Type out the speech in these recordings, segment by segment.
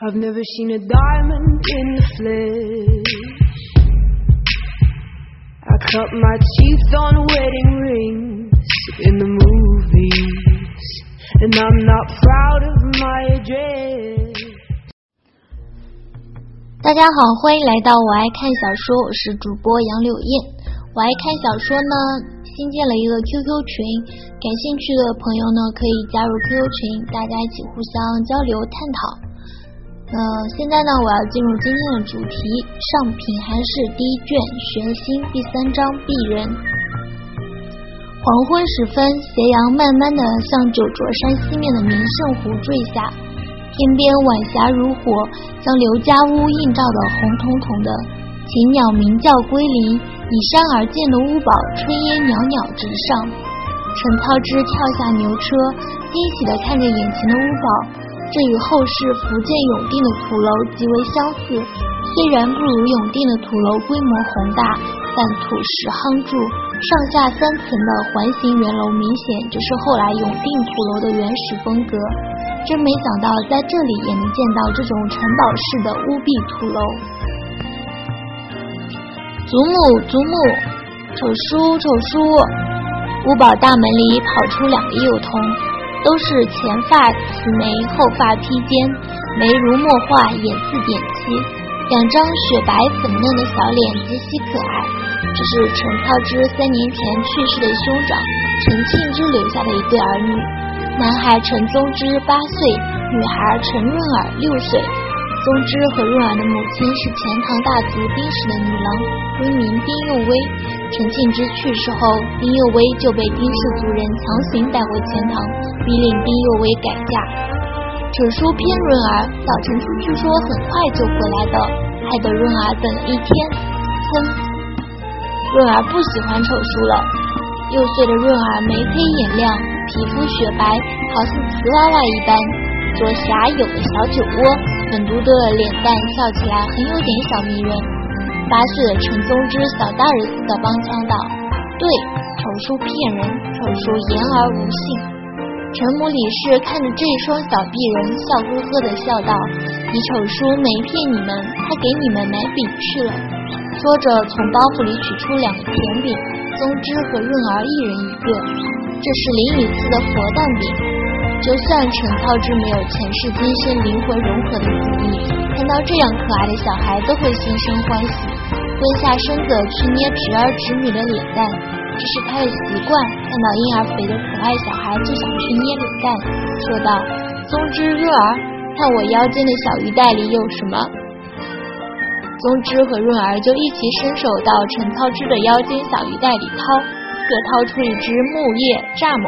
I've never seen a diamond in the flesh. I cut my teeth on wedding rings in the movies, and I'm not proud of my address. 大家好，欢迎来到我爱看小说，我是主播杨柳燕。我爱看小说呢，新建了一个 QQ 群，感兴趣的朋友呢可以加入 QQ 群，大家一起互相交流探讨。呃，现在呢，我要进入今天的主题，上品还是第一卷玄心第三章鄙人。黄昏时分，斜阳慢慢的向九卓山西面的名胜湖坠下，天边晚霞如火，将刘家屋映照的红彤彤的。禽鸟鸣叫归林，以山而建的屋堡炊烟袅袅直上。陈操之跳下牛车，惊喜的看着眼前的屋堡。这与后世福建永定的土楼极为相似，虽然不如永定的土楼规模宏大，但土石夯筑，上下三层的环形圆楼明显就是后来永定土楼的原始风格。真没想到在这里也能见到这种城堡式的屋壁土楼。祖母，祖母，丑叔，丑叔！屋堡大门里跑出两个幼童。都是前发齐眉，后发披肩，眉如墨画，眼似点漆，两张雪白粉嫩的小脸极其可爱。这是陈操之三年前去世的兄长陈庆之留下的一对儿女，男孩陈宗之八岁，女孩陈润儿六岁。宗之和润儿的母亲是钱塘大族丁氏的女郎，闺名丁幼薇。陈庆之去世后，丁幼薇就被丁氏族人强行带回钱塘，逼令丁幼薇改嫁。丑书骗润儿，早晨出去说很快就回来的，害得润儿等了一天。哼，润儿不喜欢丑书了。六岁的润儿眉黑眼亮，皮肤雪白，好似瓷娃娃一般，左狭有个小酒窝。粉嘟嘟的脸蛋，笑起来很有点小迷人。八岁的陈宗之小大人似的帮腔道：“对，丑叔骗人，丑叔言而无信。”陈母李氏看着这双小鄙人，笑呵呵的笑道：“你丑叔没骗你们，他给你们买饼去了。”说着，从包袱里取出两个甜饼，宗之和润儿一人一个，这是林雨赐的佛蛋饼。就算陈操之没有前世今生灵魂融合的子意，看到这样可爱的小孩都会心生欢喜，蹲下身子去捏侄儿侄女的脸蛋，这是他的习惯。看到婴儿肥的可爱小孩就想去捏脸蛋，说道：“宗之润儿，看我腰间的小鱼袋里有什么？”宗之和润儿就一起伸手到陈操之的腰间小鱼袋里掏，各掏出一只木叶蚱蜢。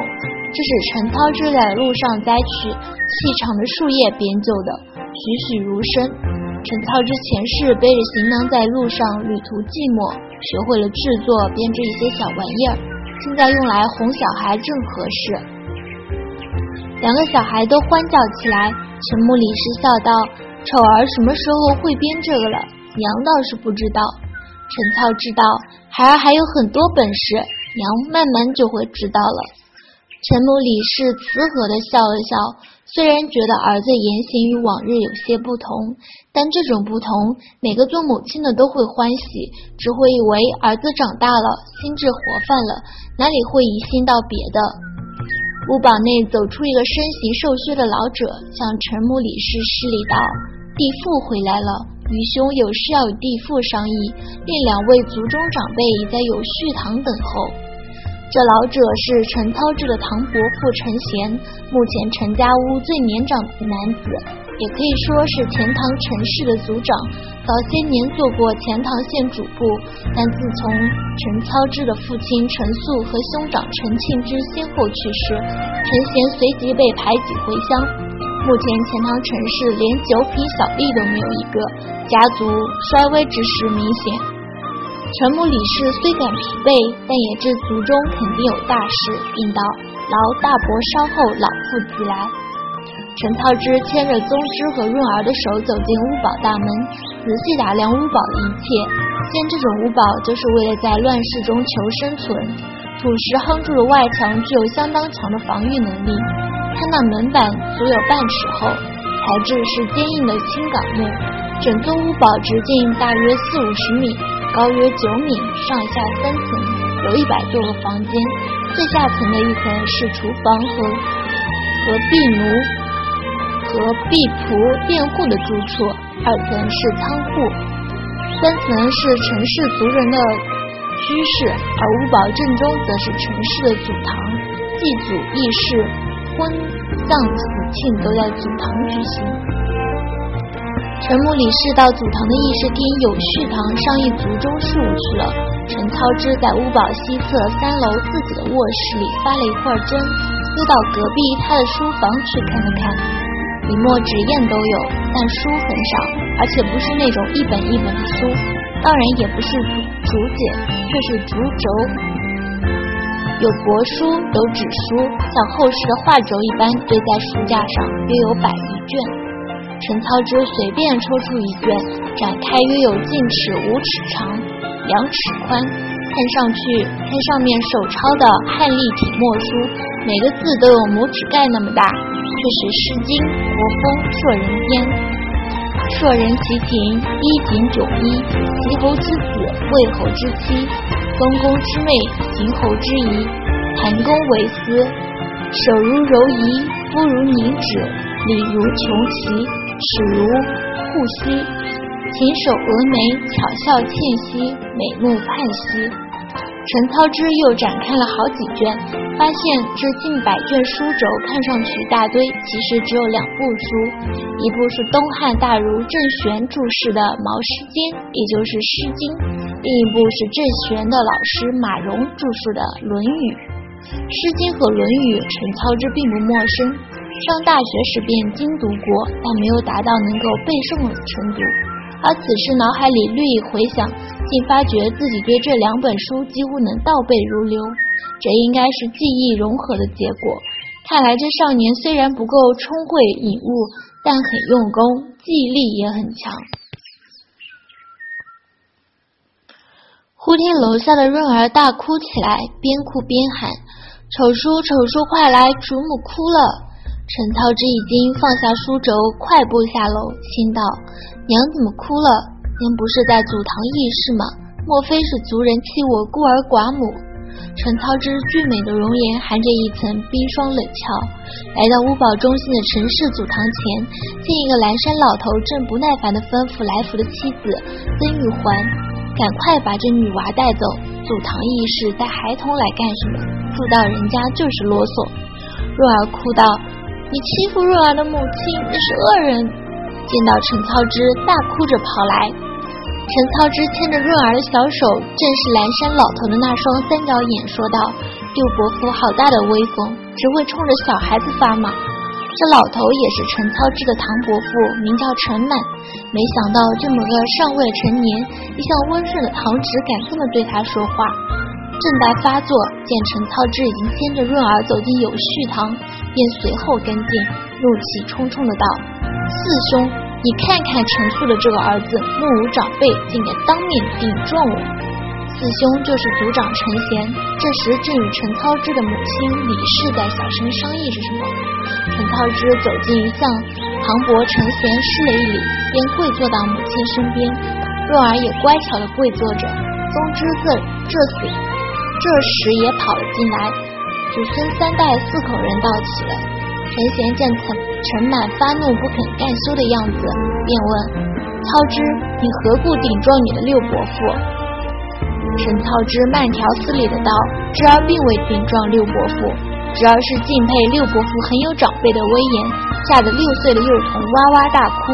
这是陈操之在路上摘取细长的树叶编就的，栩栩如生。陈操之前世背着行囊在路上旅途寂寞，学会了制作编织一些小玩意儿，现在用来哄小孩正合适。两个小孩都欢叫起来。陈母李氏笑道：“丑儿什么时候会编这个了？娘倒是不知道。陈操知道，孩儿还有很多本事，娘慢慢就会知道了。”陈母李氏慈和的笑了笑，虽然觉得儿子言行与往日有些不同，但这种不同，每个做母亲的都会欢喜，只会以为儿子长大了，心智活泛了，哪里会疑心到别的？屋堡内走出一个身形瘦削的老者，向陈母李氏施礼道：“弟父回来了，愚兄有事要与弟父商议，另两位族中长辈已在有序堂等候。”这老者是陈操之的堂伯父陈贤，目前陈家屋最年长的男子，也可以说是钱塘陈氏的族长。早些年做过钱塘县主簿，但自从陈操之的父亲陈素和兄长陈庆之先后去世，陈贤随即被排挤回乡。目前钱塘陈氏连九品小吏都没有一个，家族衰微之势明显。陈母李氏虽感疲惫，但也知族中肯定有大事，应道：“劳大伯稍后，老妇即来。”陈操之牵着宗之和润儿的手走进屋堡大门，仔细打量屋堡的一切。建这种屋堡，就是为了在乱世中求生存。土石夯筑的外墙具有相当强的防御能力，它那门板足有半尺厚，材质是坚硬的青岗木。整座屋堡直径大约四五十米，高约九米，上下三层，有一百多个房间。最下层的一层是厨房和和婢奴和婢仆佃户的住处，二层是仓库，三层是城市族人的居室，而五堡正中则是城市的祖堂，祭祖议事、婚丧喜庆都在祖堂举行。陈母理事到祖堂的议事厅有序堂商议族中事务去了。陈操之在屋堡西侧三楼自己的卧室里发了一会儿针，又到隔壁他的书房去看了看，笔墨纸砚都有，但书很少，而且不是那种一本一本的书，当然也不是竹简，却是竹轴，有帛书，有纸书，像后世的画轴一般堆在书架上，约有百余卷。陈操之随便抽出一卷，展开约有近尺五尺长，两尺宽，看上去看上面手抄的汉隶体墨书，每个字都有拇指盖那么大，却是《诗经》国风硕人篇。硕人其庭，衣锦迥衣，齐侯之子，魏侯之妻，东宫之妹，邢侯之仪，谈公为私，手如柔夷，肤如凝脂，礼如琼旗。齿如护须，琴手峨眉，巧笑倩兮，美目盼兮。陈操之又展开了好几卷，发现这近百卷书轴看上去大堆，其实只有两部书，一部是东汉大儒郑玄注释的《毛诗笺》，也就是《诗经》，另一部是郑玄的老师马融注述的《论语》。《诗经》和《论语》，陈操之并不陌生。上大学时便精读过，但没有达到能够背诵的程度。而此时脑海里略一回想，竟发觉自己对这两本书几乎能倒背如流。这应该是记忆融合的结果。看来这少年虽然不够聪慧颖悟，但很用功，记忆力也很强。忽听楼下的润儿大哭起来，边哭边喊：“丑叔，丑叔，快来！祖母哭了！”陈操之已经放下书轴，快步下楼，心道：“娘怎么哭了？娘不是在祖堂议事吗？莫非是族人欺我孤儿寡母？”陈操之俊美的容颜含着一层冰霜冷峭，来到屋堡中心的陈氏祖堂前，见一个蓝衫老头正不耐烦地吩咐来福的妻子曾玉环：“赶快把这女娃带走！祖堂议事带孩童来干什么？妇道人家就是啰嗦。”若儿哭道。你欺负润儿的母亲，你是恶人！见到陈操之，大哭着跑来。陈操之牵着润儿的小手，正是蓝山老头的那双三角眼，说道：“六伯父好大的威风，只会冲着小孩子发嘛。”这老头也是陈操之的堂伯父，名叫陈满。没想到这么个尚未成年、一向温顺的堂侄，敢这么对他说话。正待发作，见陈操之已经牵着润儿走进有序堂，便随后跟进，怒气冲冲的道：“四兄，你看看陈素的这个儿子，目无长辈，竟敢当面顶撞我！”四兄就是族长陈贤。这时正与陈操之的母亲李氏在小声商议着什么。陈操之走近，向堂伯陈贤施了一礼，便跪坐到母亲身边。若儿也乖巧的跪坐着。宗之这这死。这时也跑了进来，祖孙三代四口人到齐了。陈贤见陈陈满发怒不肯干休的样子，便问操之：“你何故顶撞你的六伯父？”陈操之慢条斯理的道：“侄儿并未顶撞六伯父，侄儿是敬佩六伯父很有长辈的威严，吓得六岁的幼童哇哇大哭。”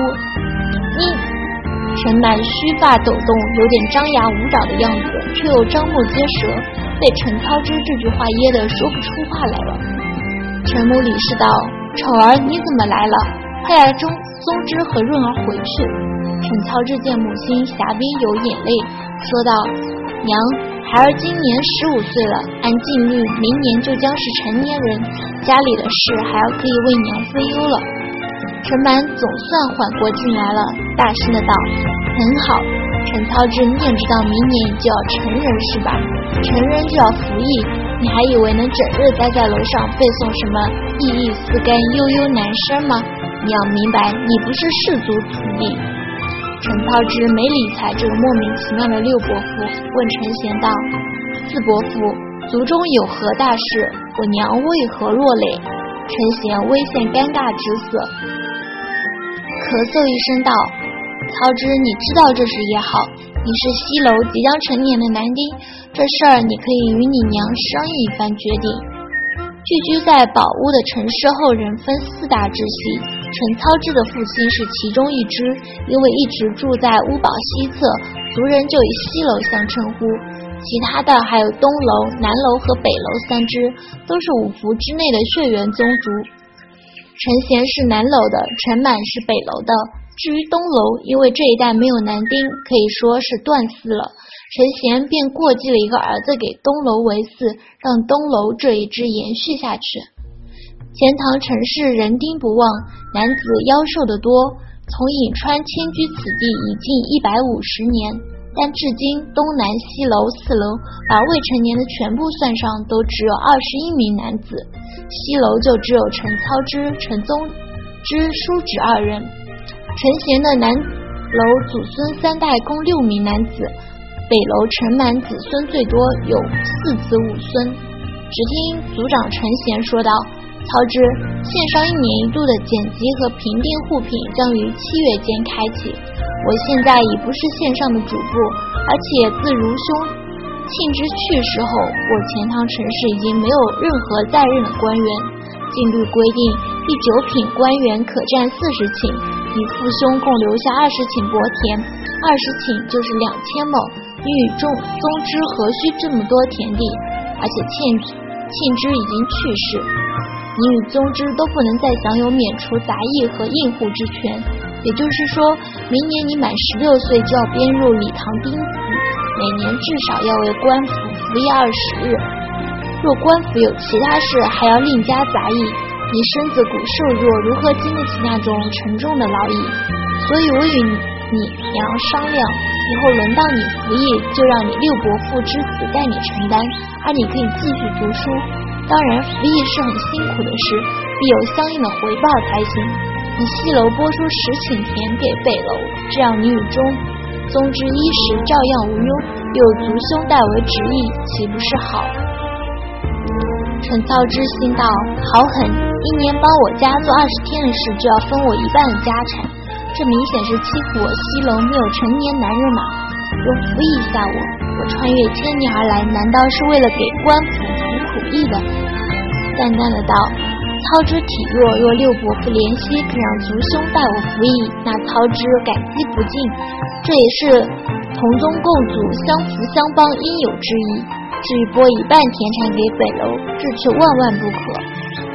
你。陈满须发抖动，有点张牙舞爪的样子，却又张目结舌，被陈操之这句话噎得说不出话来了。陈母李氏道：“丑儿，你怎么来了？快让宗宗之和润儿回去。”陈操之见母亲霞冰有眼泪，说道：“娘，孩儿今年十五岁了，按禁律，明年就将是成年人，家里的事还要可以为娘分忧了。”陈满总算缓过劲来了，大声的道：“很好，陈操之，你也知道明年就要成人是吧？成人就要服役，你还以为能整日待在楼上背诵什么‘意义四干，悠悠南山’吗？你要明白，你不是氏族子弟。陈操之没理睬这个莫名其妙的六伯父，问陈贤道：“四伯父，族中有何大事？我娘为何落泪？”陈贤微现尴尬之色，咳嗽一声道：“操之，你知道这事也好。”你是西楼即将成年的男丁，这事儿你可以与你娘商议一番决定。聚居在宝屋的陈氏后人分四大支系，陈操之的父亲是其中一支，因为一直住在屋堡西侧，族人就以西楼相称呼。其他的还有东楼、南楼和北楼三支，都是五福之内的血缘宗族。陈贤是南楼的，陈满是北楼的。至于东楼，因为这一代没有男丁，可以说是断嗣了。陈贤便过继了一个儿子给东楼为嗣，让东楼这一支延续下去。钱塘陈氏人丁不旺，男子夭寿的多。从颍川迁居此地已近一百五十年，但至今东南西楼四楼把未成年的全部算上，都只有二十一名男子。西楼就只有陈操之、陈宗之叔侄二人。陈贤的南楼祖孙三代共六名男子，北楼陈满子孙最多有四子五孙。只听族长陈贤说道：“操之，县上一年一度的剪辑和评定户品将于七月间开启。我现在已不是县上的主簿，而且自如兄庆之去世后，我钱塘陈氏已经没有任何在任的官员。禁律规定，第九品官员可占四十顷。”你父兄共留下二十顷薄田，二十顷就是两千亩。你与宗宗之何须这么多田地？而且庆庆之已经去世，你与宗之都不能再享有免除杂役和应户之权。也就是说，明年你满十六岁就要编入礼堂丁子，每年至少要为官府服役二十日。若官府有其他事，还要另加杂役。你身子骨瘦弱，如何经得起那种沉重的劳役？所以我与你娘商量，以后轮到你服役，就让你六伯父之子代你承担，而你可以继续读书。当然，服役是很辛苦的事，必有相应的回报才行。你西楼拨出十顷田给北楼，这样你与中宗之衣食照样无忧，又有族兄代为执役，岂不是好？陈操之心道：好狠！一年帮我家做二十天的事，就要分我一半的家产，这明显是欺负我西楼没有成年男人嘛！又服役一下我，我穿越千年而来，难道是为了给官府服苦役的？淡淡的道：操之体弱，若六伯父怜惜，肯让族兄代我服役，那操之感激不尽，这也是同宗共祖、相扶相帮应有之义。至于拨一半田产给北楼，这却万万不可。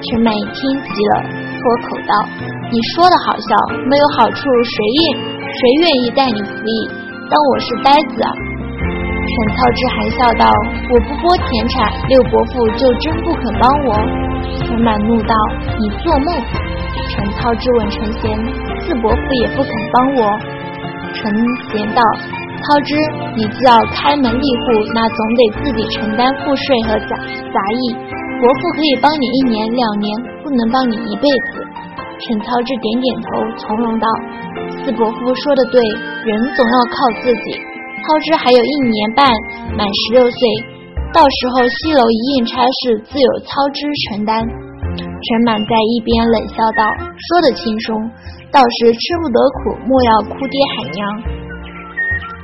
陈满一听急了，脱口道：“你说的好笑，没有好处，谁愿谁愿意带你服役？当我是呆子啊？”陈操之含笑道：“我不拨田产，六伯父就真不肯帮我？”陈满怒道：“你做梦！”陈操之问陈贤：“四伯父也不肯帮我？”陈贤道。操之，你既要开门立户，那总得自己承担赋税和杂杂役。伯父可以帮你一年两年，不能帮你一辈子。陈操之点点头，从容道：“四伯父说的对，人总要靠自己。操之还有一年半，满十六岁，到时候西楼一应差事自有操之承担。”陈满在一边冷笑道：“说的轻松，到时吃不得苦，莫要哭爹喊娘。”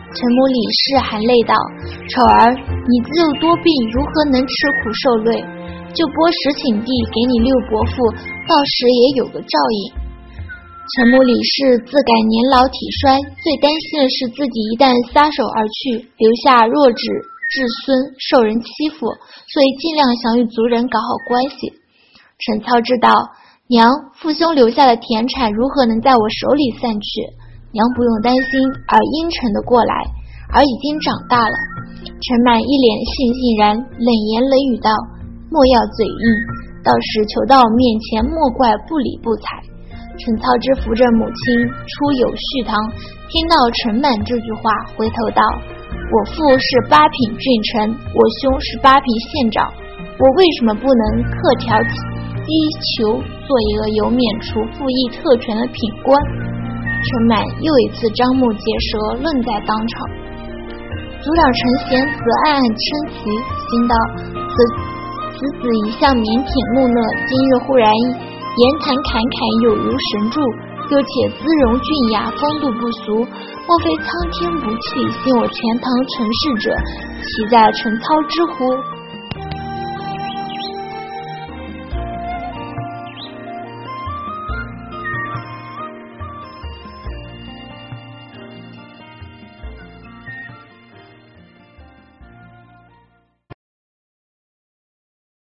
陈母李氏含泪道：“丑儿，你自幼多病，如何能吃苦受累？就拨十顷地给你六伯父，到时也有个照应。”陈母李氏自感年老体衰，最担心的是自己一旦撒手而去，留下弱智至孙受人欺负，所以尽量想与族人搞好关系。陈操知道，娘父兄留下的田产如何能在我手里散去？娘不用担心，而阴沉的过来，而已经长大了。陈满一脸悻悻然，冷言冷语道：“莫要嘴硬，到时求到面前，莫怪不理不睬。”陈操之扶着母亲出有序堂，听到陈满这句话，回头道：“我父是八品郡丞，我兄是八品县长，我为什么不能克条击求做一个有免除赋役特权的品官。陈满又一次张目结舌，愣在当场。组长陈贤则暗暗称奇，心道：此此子一向腼腆木讷，今日忽然言谈侃侃，有如神助，又且姿容俊雅，风度不俗。莫非苍天不弃，信我全堂陈氏者，岂在陈操之乎？